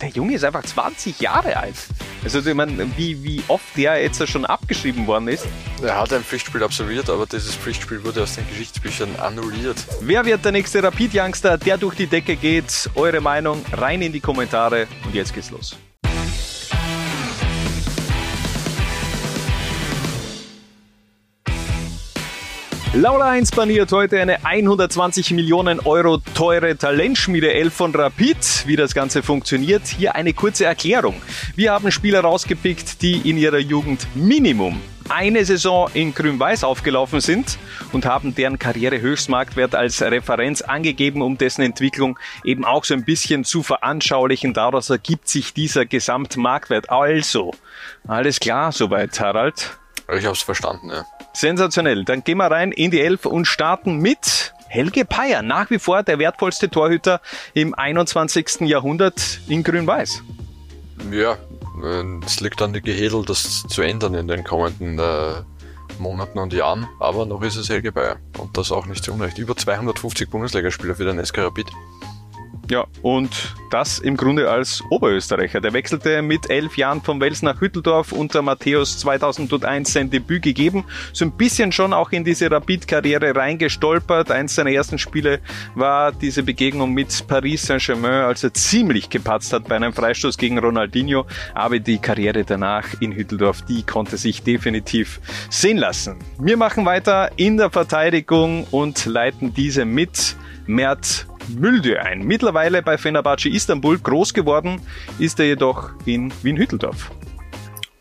der Junge ist einfach 20 Jahre alt. Also ich meine, wie, wie oft der jetzt schon abgeschrieben worden ist. Er hat ein Pflichtspiel absolviert, aber dieses Pflichtspiel wurde aus den Geschichtsbüchern annulliert. Wer wird der nächste Rapid-Youngster, der durch die Decke geht? Eure Meinung rein in die Kommentare und jetzt geht's los. Laura 1 baniert heute eine 120 Millionen Euro teure Talentschmiede 11 von Rapid. Wie das Ganze funktioniert, hier eine kurze Erklärung. Wir haben Spieler rausgepickt, die in ihrer Jugend Minimum eine Saison in Grün-Weiß aufgelaufen sind und haben deren Karrierehöchstmarktwert als Referenz angegeben, um dessen Entwicklung eben auch so ein bisschen zu veranschaulichen. Daraus ergibt sich dieser Gesamtmarktwert. Also, alles klar soweit, Harald? Ich hab's verstanden, ja. Sensationell. Dann gehen wir rein in die Elf und starten mit Helge Peier. Nach wie vor der wertvollste Torhüter im 21. Jahrhundert in Grün-Weiß. Ja, es liegt an die Gehedel, das zu ändern in den kommenden äh, Monaten und Jahren. Aber noch ist es Helge Bayer. Und das auch nicht zu Unrecht. Über 250 Bundesligaspieler für den SK Rapid. Ja, und das im Grunde als Oberösterreicher. Der wechselte mit elf Jahren vom Wels nach Hütteldorf unter Matthäus 2001 sein Debüt gegeben. So ein bisschen schon auch in diese Rapid-Karriere reingestolpert. Eins seiner ersten Spiele war diese Begegnung mit Paris Saint-Germain, als er ziemlich gepatzt hat bei einem Freistoß gegen Ronaldinho. Aber die Karriere danach in Hütteldorf, die konnte sich definitiv sehen lassen. Wir machen weiter in der Verteidigung und leiten diese mit Mert Müldü ein. Mittlerweile bei Fenerbahce Istanbul groß geworden ist er jedoch in Wien-Hütteldorf.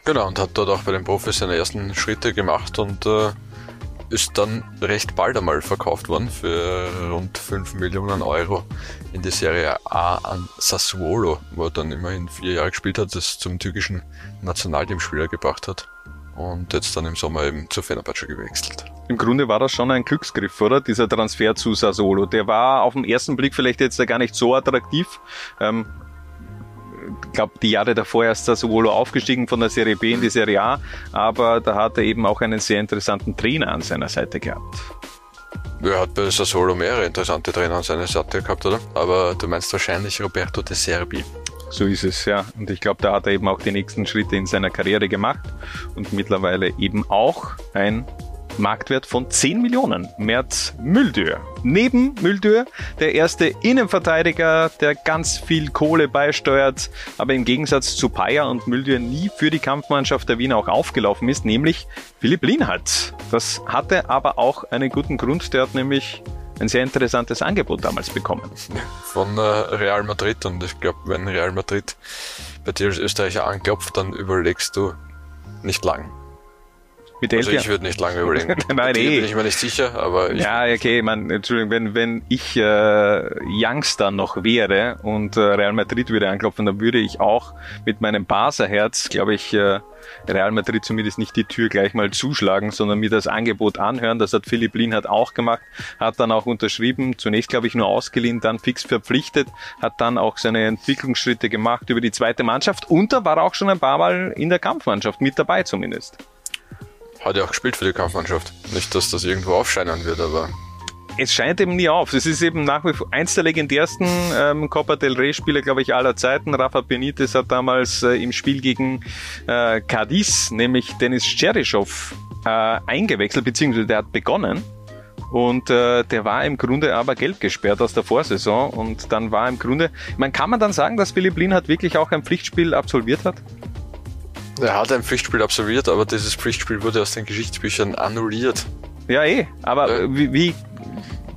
Genau, und hat dort auch bei den Profis seine ersten Schritte gemacht und äh, ist dann recht bald einmal verkauft worden für rund 5 Millionen Euro in die Serie A an Sassuolo, wo er dann immerhin vier Jahre gespielt hat, das zum türkischen Nationalteamspieler gebracht hat und jetzt dann im Sommer eben zu Fenerbahce gewechselt. Im Grunde war das schon ein Glücksgriff, oder? Dieser Transfer zu Sassuolo. Der war auf den ersten Blick vielleicht jetzt gar nicht so attraktiv. Ähm, ich glaube, die Jahre davor ist Sassuolo aufgestiegen von der Serie B in die Serie A, aber da hat er eben auch einen sehr interessanten Trainer an seiner Seite gehabt. Er hat bei Sassuolo mehrere interessante Trainer an seiner Seite gehabt, oder? Aber du meinst wahrscheinlich Roberto De Serbi. So ist es, ja. Und ich glaube, da hat er eben auch die nächsten Schritte in seiner Karriere gemacht und mittlerweile eben auch ein Marktwert von 10 Millionen. Mert Müldür. Neben Müldür der erste Innenverteidiger, der ganz viel Kohle beisteuert, aber im Gegensatz zu Payer und Müldür nie für die Kampfmannschaft der Wiener auch aufgelaufen ist, nämlich Philipp Lienhardt. Das hatte aber auch einen guten Grund, der hat nämlich ein sehr interessantes Angebot damals bekommen. Von äh, Real Madrid und ich glaube, wenn Real Madrid bei dir als Österreicher anklopft, dann überlegst du nicht lang. Mit also ich würde nicht lange überlegen. Nein, eh. bin ich mir nicht sicher, aber ich Ja, okay, man, Entschuldigung, wenn, wenn ich äh, Youngster noch wäre und äh, Real Madrid würde anklopfen, dann würde ich auch mit meinem Barca-Herz, glaube ich, äh, Real Madrid zumindest nicht die Tür gleich mal zuschlagen, sondern mir das Angebot anhören. Das hat Philipp Lienhardt auch gemacht, hat dann auch unterschrieben, zunächst glaube ich nur ausgeliehen, dann fix verpflichtet, hat dann auch seine Entwicklungsschritte gemacht über die zweite Mannschaft und da war auch schon ein paar Mal in der Kampfmannschaft mit dabei zumindest. Hat ja auch gespielt für die Kampfmannschaft. Nicht, dass das irgendwo aufscheinen wird, aber es scheint eben nie auf. Es ist eben nach wie vor eins der legendärsten ähm, Copa del Rey Spieler, glaube ich, aller Zeiten. Rafa Benitez hat damals äh, im Spiel gegen äh, Cadiz, nämlich Dennis Cheryschow, äh, eingewechselt, beziehungsweise der hat begonnen. Und äh, der war im Grunde aber gelb gesperrt aus der Vorsaison. Und dann war im Grunde, man kann man dann sagen, dass Philipp Lienhardt wirklich auch ein Pflichtspiel absolviert hat? Er hat ein Pflichtspiel absolviert, aber dieses Pflichtspiel wurde aus den Geschichtsbüchern annulliert. Ja, eh. Aber ja. Wie, wie,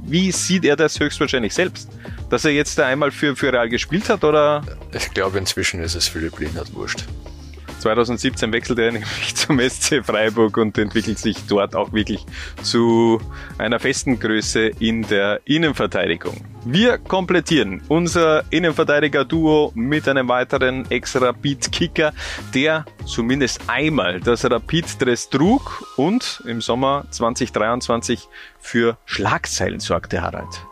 wie sieht er das höchstwahrscheinlich selbst? Dass er jetzt da einmal für, für Real gespielt hat, oder? Ich glaube, inzwischen ist es Philipp Lienhardt wurscht. 2017 wechselte er nämlich zum SC Freiburg und entwickelt sich dort auch wirklich zu einer festen Größe in der Innenverteidigung. Wir komplettieren unser Innenverteidiger-Duo mit einem weiteren Ex-Rapid-Kicker, der zumindest einmal das Rapid-Dress trug und im Sommer 2023 für Schlagzeilen sorgte, Harald.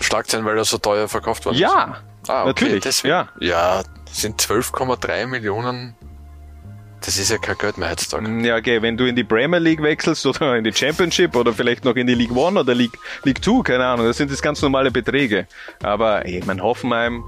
Schlagzeilen, weil er so teuer verkauft worden ja, ist? Ah, okay, natürlich. Deswegen, ja. ja, sind 12,3 Millionen. Das ist ja kein Geld mehr heutzutage. Mm, ja, okay, wenn du in die Premier League wechselst oder in die Championship oder vielleicht noch in die League One oder League, League Two, keine Ahnung, das sind das ganz normale Beträge. Aber ey, mein Hoffenheim,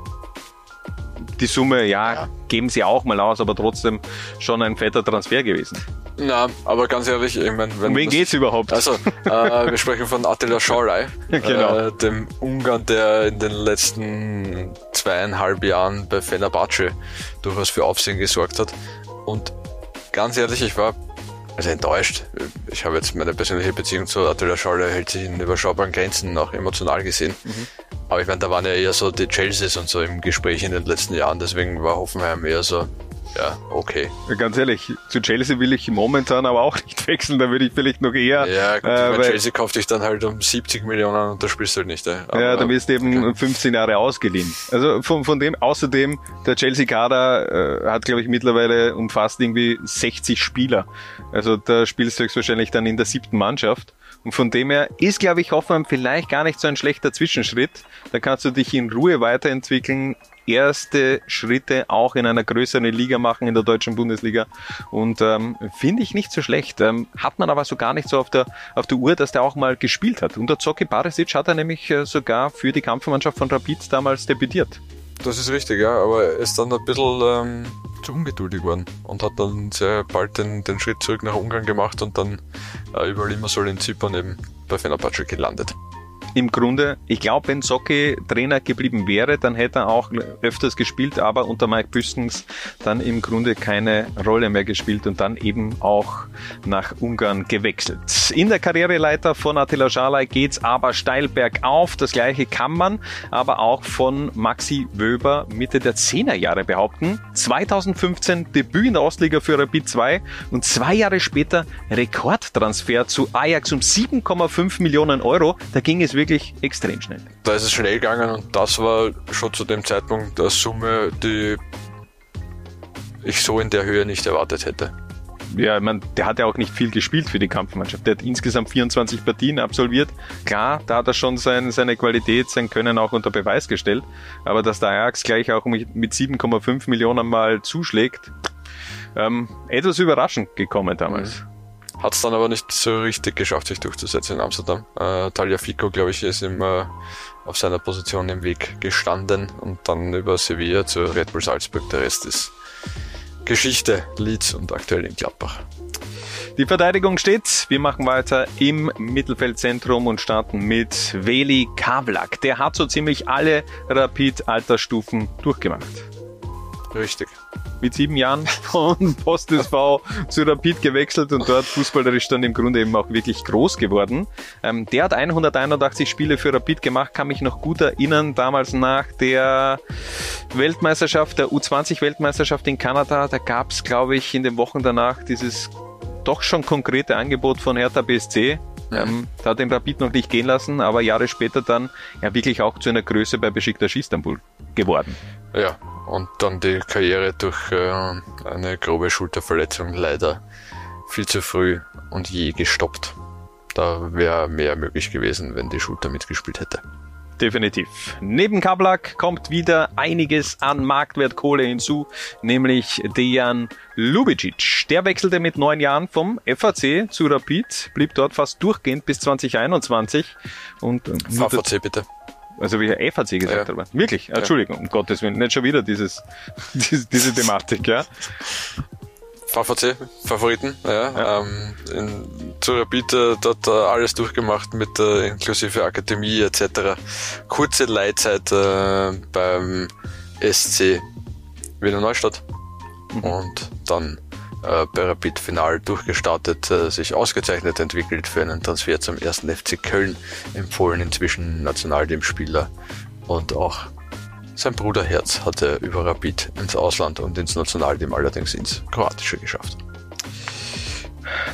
die Summe, ja, ja, geben sie auch mal aus, aber trotzdem schon ein fetter Transfer gewesen. Na, aber ganz ehrlich, ich meine, wenn. Um wen geht's überhaupt? Also, äh, wir sprechen von Attila Schorlei, genau. äh, dem Ungarn, der in den letzten zweieinhalb Jahren bei Fenerbahce durchaus für Aufsehen gesorgt hat. Und ganz ehrlich, ich war also enttäuscht. Ich habe jetzt meine persönliche Beziehung zu Attila Schorlei hält sich in überschaubaren Grenzen, auch emotional gesehen. Mhm. Aber ich meine, da waren ja eher so die Chelseas und so im Gespräch in den letzten Jahren, deswegen war Hoffenheim eher so, ja, okay. Ganz ehrlich, zu Chelsea will ich momentan aber auch nicht wechseln, da würde ich vielleicht noch eher. Ja, gut, äh, weil, Chelsea kauft dich dann halt um 70 Millionen und da spielst du halt nicht. Ja, ja da wirst du eben okay. 15 Jahre ausgeliehen. Also von, von dem, außerdem, der Chelsea-Kader äh, hat, glaube ich, mittlerweile umfasst irgendwie 60 Spieler. Also da spielst du höchstwahrscheinlich dann in der siebten Mannschaft. Und von dem her ist, glaube ich, Hoffenheim vielleicht gar nicht so ein schlechter Zwischenschritt. Da kannst du dich in Ruhe weiterentwickeln, erste Schritte auch in einer größeren Liga machen, in der deutschen Bundesliga. Und ähm, finde ich nicht so schlecht. Ähm, hat man aber so gar nicht so auf der, auf der Uhr, dass der auch mal gespielt hat. Unter Zoki Barisic hat er nämlich äh, sogar für die Kampfmannschaft von Rapid damals debütiert. Das ist richtig, ja, aber er ist dann ein bisschen ähm, zu ungeduldig geworden und hat dann sehr bald den, den Schritt zurück nach Ungarn gemacht und dann äh, über Limassol in Zypern eben bei Fenerbahce gelandet im Grunde, ich glaube, wenn Socke Trainer geblieben wäre, dann hätte er auch öfters gespielt, aber unter Mike Büstens dann im Grunde keine Rolle mehr gespielt und dann eben auch nach Ungarn gewechselt. In der Karriereleiter von Attila Schalay geht's aber steil bergauf. Das gleiche kann man aber auch von Maxi Wöber Mitte der 10er Jahre behaupten. 2015 Debüt in der Ostliga für Rapid 2 und zwei Jahre später Rekordtransfer zu Ajax um 7,5 Millionen Euro. Da ging es wirklich wirklich extrem schnell. Da ist es schnell gegangen und das war schon zu dem Zeitpunkt eine Summe, die ich so in der Höhe nicht erwartet hätte. Ja, ich meine, der hat ja auch nicht viel gespielt für die Kampfmannschaft. Der hat insgesamt 24 Partien absolviert. Klar, da hat er schon sein, seine Qualität, sein Können auch unter Beweis gestellt. Aber dass der Ajax gleich auch mit 7,5 Millionen mal zuschlägt, ähm, etwas überraschend gekommen damals. Mhm. Hat es dann aber nicht so richtig geschafft, sich durchzusetzen in Amsterdam. Äh, Talia Fico, glaube ich, ist ihm äh, auf seiner Position im Weg gestanden und dann über Sevilla zu Red Bull Salzburg. Der Rest ist Geschichte, Leeds und aktuell in Gladbach. Die Verteidigung steht. Wir machen weiter im Mittelfeldzentrum und starten mit Veli Kavlak. Der hat so ziemlich alle Rapid-Altersstufen durchgemacht. Richtig mit sieben Jahren von Post SV zu Rapid gewechselt und dort fußballerisch dann im Grunde eben auch wirklich groß geworden. Ähm, der hat 181 Spiele für Rapid gemacht, kann mich noch gut erinnern, damals nach der Weltmeisterschaft, der U20-Weltmeisterschaft in Kanada, da gab es, glaube ich, in den Wochen danach dieses doch schon konkrete Angebot von Hertha BSC. Ähm, da hat den Rapid noch nicht gehen lassen, aber Jahre später dann ja wirklich auch zu einer Größe bei Besiktas Istanbul geworden. Ja, und dann die Karriere durch äh, eine grobe Schulterverletzung leider viel zu früh und je gestoppt. Da wäre mehr möglich gewesen, wenn die Schulter mitgespielt hätte. Definitiv. Neben Kablak kommt wieder einiges an Marktwertkohle hinzu, nämlich Dejan Lubicic. Der wechselte mit neun Jahren vom FAC zu Rapid, blieb dort fast durchgehend bis 2021 und VVC bitte. Also wie er FAC gesagt ja. hat. Wirklich, Entschuldigung, um Gottes Willen, nicht schon wieder dieses, diese, diese Thematik, ja. VVC, Favoriten, ja. ja. Ähm, in, zu Rapid äh, dort äh, alles durchgemacht mit äh, inklusive Akademie etc. Kurze Leitzeit äh, beim SC Wiener Neustadt mhm. und dann äh, Rapid Final durchgestartet, äh, sich ausgezeichnet entwickelt für einen Transfer zum ersten FC Köln, empfohlen inzwischen Nationalteamspieler und auch sein Bruder Herz hatte über Rapid ins Ausland und ins Nationalteam allerdings ins Kroatische geschafft.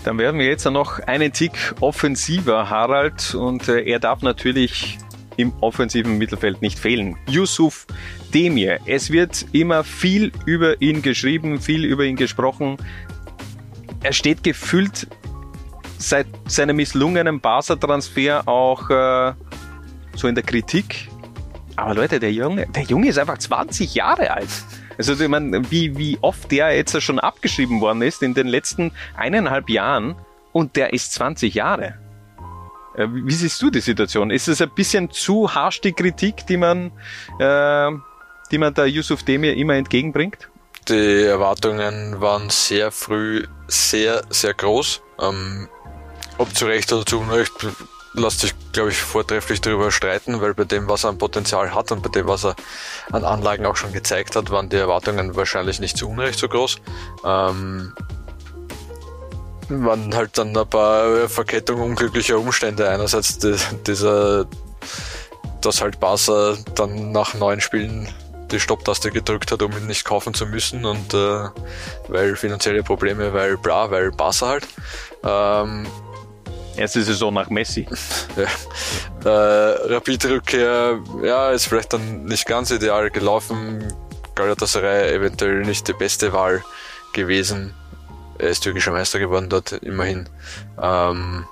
Dann werden wir jetzt noch einen Tick offensiver, Harald, und äh, er darf natürlich im offensiven Mittelfeld nicht fehlen. Yusuf Demir. Es wird immer viel über ihn geschrieben, viel über ihn gesprochen. Er steht gefühlt seit seinem misslungenen Barca-Transfer auch äh, so in der Kritik. Aber Leute, der Junge, der Junge ist einfach 20 Jahre alt. Also ich meine, wie, wie oft der jetzt schon abgeschrieben worden ist in den letzten eineinhalb Jahren und der ist 20 Jahre. Äh, wie siehst du die Situation? Ist es ein bisschen zu harsch die Kritik, die man äh, die man der Yusuf Demir immer entgegenbringt? Die Erwartungen waren sehr früh sehr, sehr groß. Ähm, ob zu Recht oder zu Unrecht, lässt sich, glaube ich, vortrefflich darüber streiten, weil bei dem, was er an Potenzial hat und bei dem, was er an Anlagen auch schon gezeigt hat, waren die Erwartungen wahrscheinlich nicht zu Unrecht so groß. Ähm, waren halt dann ein paar Verkettungen unglücklicher Umstände. Einerseits die, dieser, dass halt Barca dann nach neun Spielen die Stopptaste gedrückt hat, um ihn nicht kaufen zu müssen und äh, weil finanzielle Probleme, weil bla, weil Barca halt. Ähm, Erste Saison nach Messi. ja. Äh, Rapid-Rückkehr, ja, ist vielleicht dann nicht ganz ideal gelaufen. Galatasaray eventuell nicht die beste Wahl gewesen. Er ist türkischer Meister geworden dort, immerhin. Ähm,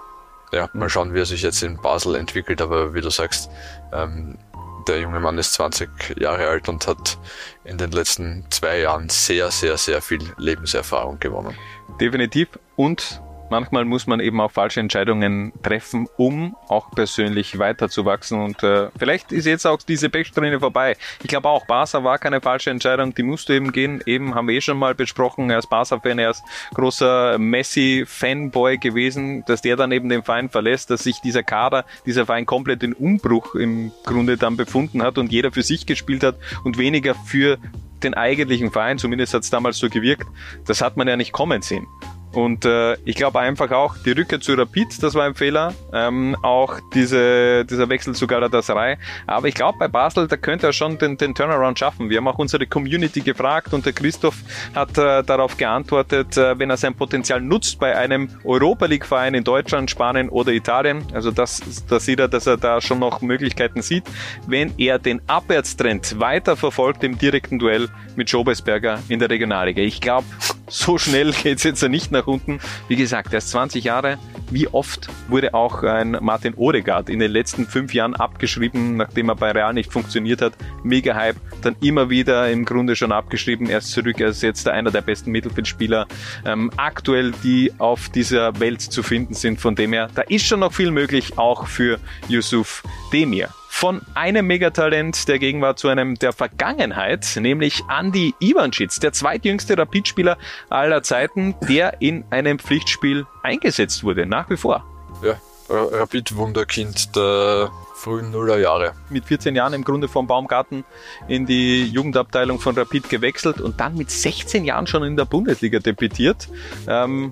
ja, mal schauen, wie er sich jetzt in Basel entwickelt, aber wie du sagst, ähm, der junge Mann ist 20 Jahre alt und hat in den letzten zwei Jahren sehr, sehr, sehr viel Lebenserfahrung gewonnen. Definitiv. Und manchmal muss man eben auch falsche Entscheidungen treffen, um auch persönlich weiterzuwachsen. Und äh, vielleicht ist jetzt auch diese Pechsträhne vorbei. Ich glaube auch, Barca war keine falsche Entscheidung, die musste eben gehen. Eben haben wir eh schon mal besprochen, er ist Barca-Fan, er ist großer Messi-Fanboy gewesen, dass der dann eben den Verein verlässt, dass sich dieser Kader, dieser Verein komplett in Umbruch im Grunde dann befunden hat und jeder für sich gespielt hat und weniger für den eigentlichen Verein, zumindest hat es damals so gewirkt, das hat man ja nicht kommen sehen. Und äh, ich glaube einfach auch, die Rückkehr zu Rapid, das war ein Fehler. Ähm, auch diese, dieser Wechsel zu Galatasaray. Aber ich glaube, bei Basel, da könnte er schon den, den Turnaround schaffen. Wir haben auch unsere Community gefragt und der Christoph hat äh, darauf geantwortet, äh, wenn er sein Potenzial nutzt bei einem Europa League-Verein in Deutschland, Spanien oder Italien. Also das, da sieht er, dass er da schon noch Möglichkeiten sieht. Wenn er den Abwärtstrend weiter verfolgt im direkten Duell mit Schobesberger in der Regionalliga. Ich glaube, so schnell geht's jetzt nicht nach unten. Wie gesagt, er ist 20 Jahre. Wie oft wurde auch ein Martin Odegaard in den letzten fünf Jahren abgeschrieben, nachdem er bei Real nicht funktioniert hat? Mega Hype. Dann immer wieder im Grunde schon abgeschrieben. Er ist zurück. Er ist jetzt einer der besten Mittelfeldspieler ähm, aktuell, die auf dieser Welt zu finden sind. Von dem her, da ist schon noch viel möglich, auch für Yusuf Demir von einem Megatalent der Gegenwart zu einem der Vergangenheit, nämlich Andy Ivanschitz, der zweitjüngste Rapidspieler aller Zeiten, der in einem Pflichtspiel eingesetzt wurde, nach wie vor. Ja, Rapid-Wunderkind der frühen Nullerjahre. Mit 14 Jahren im Grunde vom Baumgarten in die Jugendabteilung von Rapid gewechselt und dann mit 16 Jahren schon in der Bundesliga debütiert. Ähm,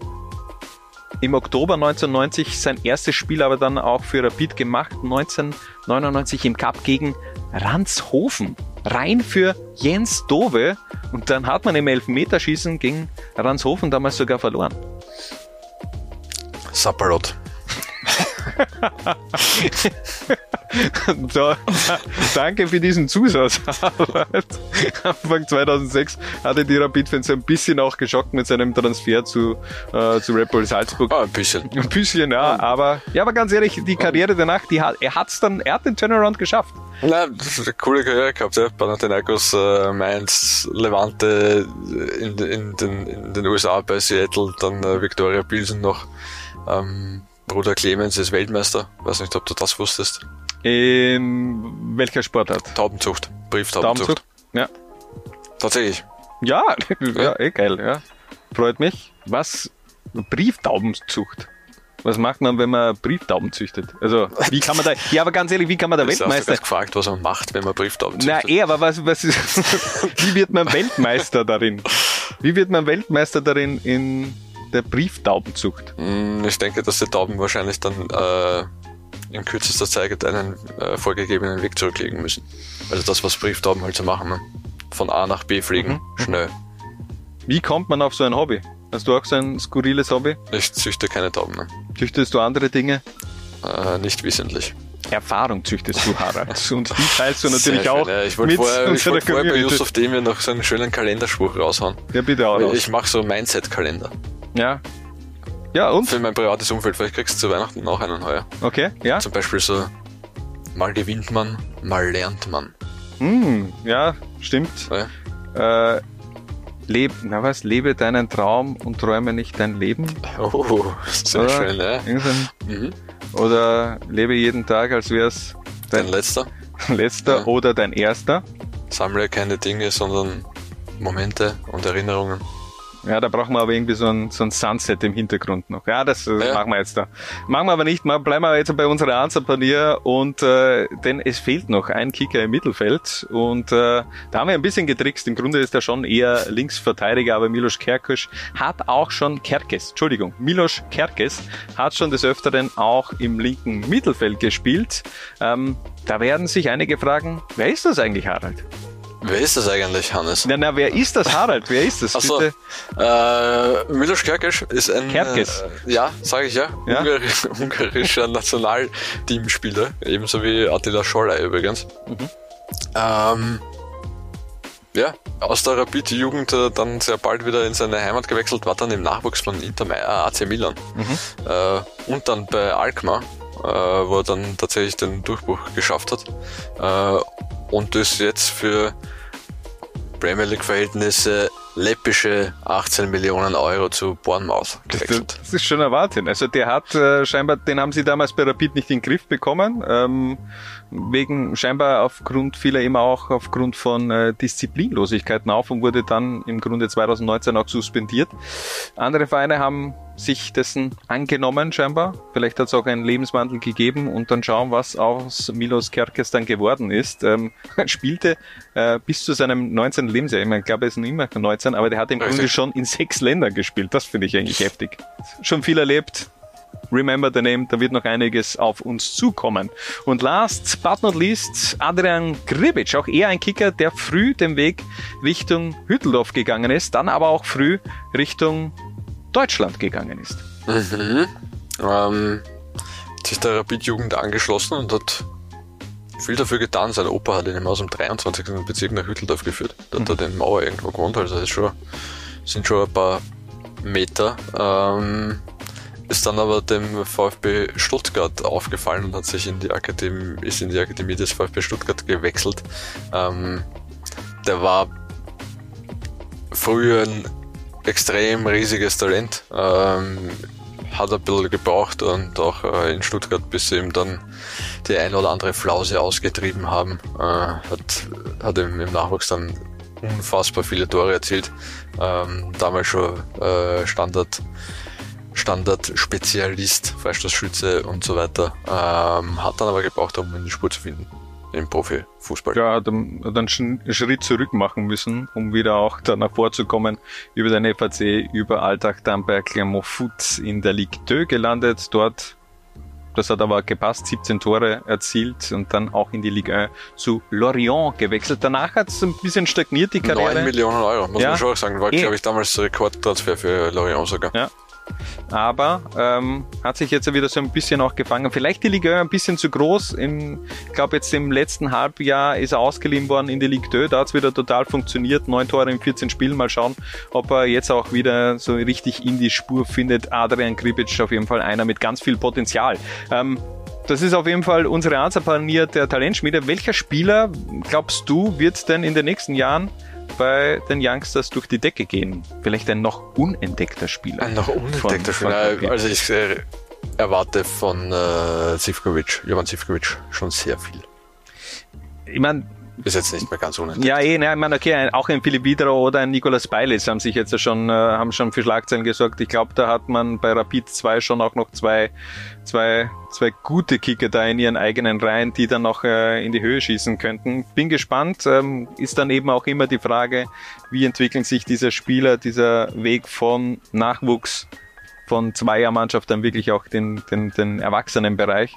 im Oktober 1990 sein erstes Spiel aber dann auch für Rapid gemacht, 1999 im Cup gegen Ranshofen. Rein für Jens Dove und dann hat man im Elfmeterschießen gegen Ranshofen damals sogar verloren. Sapperot. so, danke für diesen Zusatz. Anfang 2006 hatte die Rapid-Fans ein bisschen auch geschockt mit seinem Transfer zu, äh, zu Red Bull Salzburg. Ah, ein bisschen. Ein bisschen, ja, aber, ja, aber ganz ehrlich, die Karriere danach, die hat, er hat's dann, er hat den Turnaround geschafft. Na, coole Karriere gehabt, ja. Panathinaikos, äh, Mainz, Levante in, in, den, in den USA bei Seattle, dann äh, Victoria Pilsen noch. Ähm, Bruder Clemens ist Weltmeister. Weiß nicht, ob du das wusstest. In welcher Sportart? Taubenzucht. Brieftaubenzucht. Ja. Tatsächlich. Ja, ja, ja, eh geil, ja. Freut mich. Was? Brieftaubenzucht. Was macht man, wenn man Brieftauben züchtet? Also, wie kann man da, ja, aber ganz ehrlich, wie kann man da Weltmeister? Ich gefragt, was man macht, wenn man Brieftauben züchtet. Na, eh, aber was, was ist, wie wird man Weltmeister darin? Wie wird man Weltmeister darin in der Brieftaubenzucht? Hm, ich denke, dass die Tauben wahrscheinlich dann äh, in kürzester Zeit einen äh, vorgegebenen Weg zurücklegen müssen. Also das, was Brieftauben halt so machen. Ne? Von A nach B fliegen, mhm. schnell. Wie kommt man auf so ein Hobby? Hast du auch so ein skurriles Hobby? Ich züchte keine Tauben. Ne? Züchtest du andere Dinge? Äh, nicht wissentlich. Erfahrung züchtest du, Harald. Und die teilst du natürlich Sehr auch. Schön, ja. Ich wollte vorher, ich wollt vorher bei Yusuf Demir noch so einen schönen Kalenderspruch raushauen. Ja, bitte auch. Ich mache so Mindset-Kalender. Ja. Ja, und? Für mein privates Umfeld, vielleicht kriegst du zu Weihnachten noch einen heuer. Okay, ja. Zum Beispiel so, mal gewinnt man, mal lernt man. Hm, ja, stimmt. Ja. Äh, leb, na was, lebe deinen Traum und träume nicht dein Leben. Oh, sehr oder schön, ja. Mhm. Oder lebe jeden Tag, als wär's dein, dein letzter. Letzter ja. oder dein erster. sammle keine Dinge, sondern Momente und Erinnerungen. Ja, da brauchen wir aber irgendwie so ein, so ein Sunset im Hintergrund noch. Ja, das äh, ja. machen wir jetzt da. Machen wir aber nicht. Mal bleiben wir jetzt bei unserer Answerpanier und äh, denn es fehlt noch ein Kicker im Mittelfeld und äh, da haben wir ein bisschen getrickst. Im Grunde ist er schon eher Linksverteidiger, aber Milos Kerkes hat auch schon Kerkes, Entschuldigung, Milos Kerkes hat schon des Öfteren auch im linken Mittelfeld gespielt. Ähm, da werden sich einige fragen, wer ist das eigentlich, Harald? Wer ist das eigentlich, Hannes? Na, na, wer ist das, Harald? Wer ist das? Achso, äh, Milos Kerkes ist ein... Kerkes? Äh, ja, sage ich ja. ja? Ungarisch, ungarischer Nationalteamspieler, ebenso wie Attila Scholler übrigens. Mhm. Ähm, ja, aus der Rapid-Jugend äh, dann sehr bald wieder in seine Heimat gewechselt, war dann im Nachwuchs von Inter äh, AC Milan mhm. äh, und dann bei Alkmaar, äh, wo er dann tatsächlich den Durchbruch geschafft hat äh, und das jetzt für Premier League-Verhältnisse läppische 18 Millionen Euro zu Bournemouth gewechselt. Das, ist schon erwartet. Also der hat äh, scheinbar, den haben sie damals bei Rapid nicht in den Griff bekommen. Ähm, wegen scheinbar aufgrund vieler eben auch aufgrund von äh, Disziplinlosigkeiten auf und wurde dann im Grunde 2019 auch suspendiert. Andere Vereine haben sich dessen angenommen scheinbar. Vielleicht hat es auch einen Lebenswandel gegeben und dann schauen, was aus Milos Kerkes dann geworden ist. Ähm, er spielte äh, bis zu seinem 19. Lebensjahr, ich, meine, ich glaube, er ist noch immer 19, aber der hat im Richtig. Grunde schon in sechs Ländern gespielt. Das finde ich eigentlich heftig. Schon viel erlebt, Remember the Name, da wird noch einiges auf uns zukommen. Und last but not least, Adrian Gribic, auch er ein Kicker, der früh den Weg Richtung Hütteldorf gegangen ist, dann aber auch früh Richtung Deutschland gegangen ist. Mhm. Ähm, hat sich der Rapid-Jugend angeschlossen und hat viel dafür getan. Sein Opa hat ihn aus dem 23. Bezirk nach Hütteldorf geführt. Da hat er den Mauer irgendwo gewohnt, also das ist schon, sind schon ein paar Meter. Ähm, ist dann aber dem VfB Stuttgart aufgefallen und hat sich in die Akademie, ist in die Akademie des VfB Stuttgart gewechselt. Ähm, der war früher ein extrem riesiges Talent, ähm, hat ein bisschen gebraucht und auch äh, in Stuttgart, bis sie ihm dann die ein oder andere Flause ausgetrieben haben, äh, hat, hat ihm im Nachwuchs dann unfassbar viele Tore erzielt. Ähm, damals schon äh, Standard Standard-Spezialist, Freistoßschütze und so weiter. Ähm, hat dann aber gebraucht, um eine Spur zu finden im Profifußball. Ja, hat dann einen Schritt zurück machen müssen, um wieder auch danach vorzukommen. Über den FAC, über Alltag dann bei Clermont Foot in der Ligue 2 gelandet. Dort, das hat aber gepasst, 17 Tore erzielt und dann auch in die Ligue 1 zu Lorient gewechselt. Danach hat es ein bisschen stagniert, die Karriere. 9 Millionen Euro, muss ja. man schon auch sagen. War, eh. glaube ich, damals Rekordtransfer für Lorient sogar. Ja, aber ähm, hat sich jetzt wieder so ein bisschen auch gefangen. Vielleicht die Ligue 1 ein bisschen zu groß. Ich glaube, jetzt im letzten Halbjahr ist er ausgeliehen worden in die Ligue 2. Da hat es wieder total funktioniert. Neun Tore in 14 Spielen. Mal schauen, ob er jetzt auch wieder so richtig in die Spur findet. Adrian Kribic auf jeden Fall einer mit ganz viel Potenzial. Ähm, das ist auf jeden Fall unsere Ansapanier der Talentschmiede. Welcher Spieler, glaubst du, wird denn in den nächsten Jahren bei den Youngsters durch die Decke gehen. Vielleicht ein noch unentdeckter Spieler. Ein noch unentdeckter Spieler. Also ich äh, erwarte von äh, Zivkovic, Jovan Zivkovic schon sehr viel. Ich meine, ist jetzt nicht mehr ganz unentdeckt. Ja, eh, ne, ich meine, okay, auch ein Philipp Widro oder ein Nicolas Beilis haben sich jetzt schon, äh, haben schon für Schlagzeilen gesorgt. Ich glaube, da hat man bei Rapid 2 schon auch noch zwei, zwei, zwei gute Kicker da in ihren eigenen Reihen, die dann noch äh, in die Höhe schießen könnten. Bin gespannt. Ähm, ist dann eben auch immer die Frage, wie entwickeln sich diese Spieler, dieser Weg von Nachwuchs von Zweiermannschaft dann wirklich auch den, den, den Erwachsenenbereich.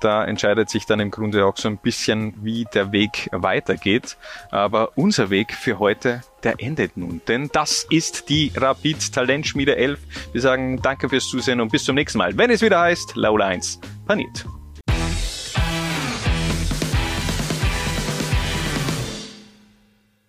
Da entscheidet sich dann im Grunde auch so ein bisschen, wie der Weg weitergeht. Aber unser Weg für heute, der endet nun. Denn das ist die Rapid Talentschmiede 11. Wir sagen danke fürs Zusehen und bis zum nächsten Mal, wenn es wieder heißt Laula 1 paniert.